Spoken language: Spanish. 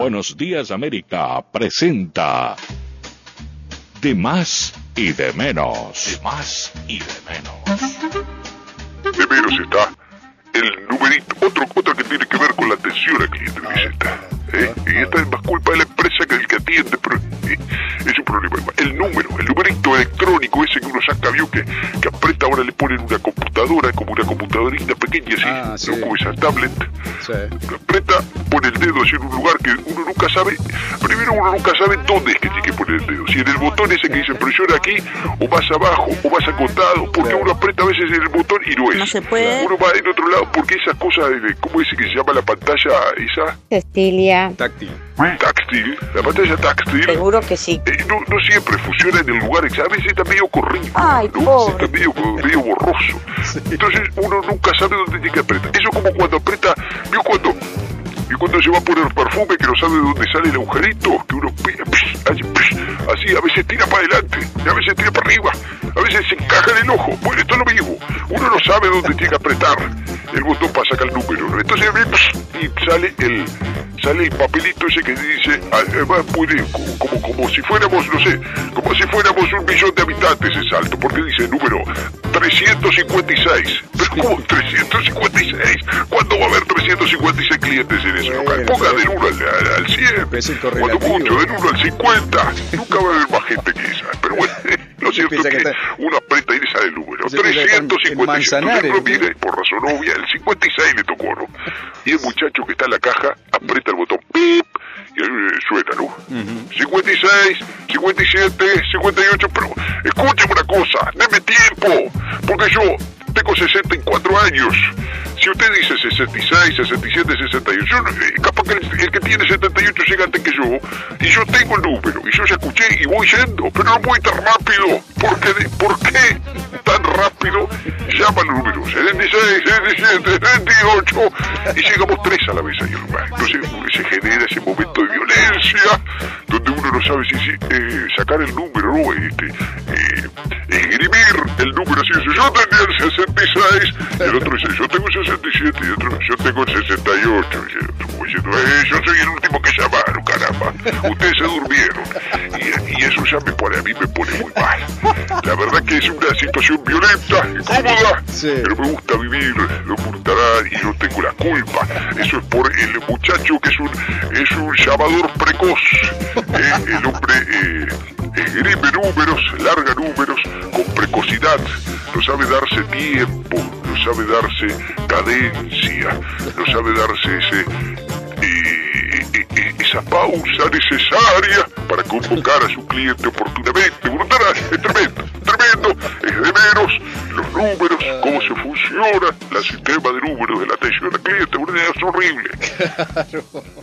Buenos días América presenta De más y de menos. De más y de menos. De menos está el numerito, otro, otro que tiene que ver con la atención al cliente de visita. ¿eh? Y esta es más culpa de la empresa que del que atiende, pero eh, problema. El número, el numerito electrónico ese que uno saca, vio que, que aprieta, ahora le ponen una computadora, como una computadorita pequeña así, Ah, ¿no? sí. como esa tablet. Sí. Lo aprieta, pone el dedo así en un lugar que uno nunca sabe. Uno nunca sabe dónde es que tiene que poner el dedo. Si en el botón ese que dice presiona aquí, o más abajo, o más acotado, porque uno aprieta a veces en el botón y no es. No se puede. Uno va en otro lado porque esas cosas, de, ¿cómo dice que se llama la pantalla esa? Cecilia. Táctil. Táctil. La pantalla táctil. Seguro que sí. eh, no, no siempre funciona en el lugar exacto, a veces está medio corrido, Ay, ¿no? pobre. está medio, medio borroso. Entonces uno nunca sabe dónde tiene que apretar. Cuando se va a poner perfume que no sabe de dónde sale el agujerito, que uno psh, así, a veces tira para adelante, y a veces tira para arriba, a veces se encaja en el ojo. Bueno, esto es lo mismo. Uno no sabe dónde tiene que apretar el botón para sacar el número. ¿no? Entonces y sale el sale el papelito ese que dice, además puede, como, como, como si fuéramos, no sé, como si fuéramos un millón de habitantes ese salto, porque dice número 356. Pero ¿cómo 356? ¿Cuándo va a haber 356 clientes en ese local? Ponga del 1 al, al 100. Es el Cuando correlativo. mucho, del 1 al 50. Nunca va a haber más gente que esa. Pero bueno, lo cierto es que, que uno aprieta y le sale el número. Se piensa que está en- en 356. Manzanares, Entonces uno ¿no? mira y por razón obvia, el 56 le tocó, ¿no? Y el muchacho que está en la caja aprieta el botón ¡pip! y eh, suena, ¿no? 56, 57, 58, porque yo tengo 64 años. Si usted dice 66, 67, 68, yo, eh, capaz que el, que tiene 78 llega antes que yo, y yo tengo el número, y yo ya escuché y voy yendo, pero no voy tan rápido. ¿Por qué, de- ¿por qué tan rápido llama el número? 76, 77, 78, y llegamos tres a la vez hermano. Entonces se genera ese momento de violencia, donde uno no sabe si, si, eh, sacar el número, ¿no? Este, eh, número así, dice, yo tenía el 66, y el otro dice, yo tengo el 67, y el otro, yo tengo el 68, y el otro como diciendo, eh, yo soy el último que llamaron, caramba, ustedes se durmieron, y, y eso ya me pone, a mí me pone muy mal. La verdad que es una situación violenta, incómoda, Sí. pero me gusta vivir, lo oportunidad y no tengo la culpa. Eso es por el muchacho que es un, es un llamador precoz. Eh, el hombre eh, esgrime números, larga números. No sabe darse tiempo, no sabe darse cadencia, no sabe darse ese... eh, eh, eh, esa pausa necesaria para convocar a su cliente oportunamente. Es tremendo, tremendo, es de menos los números, cómo se funciona el sistema de números de la atención al cliente, es horrible.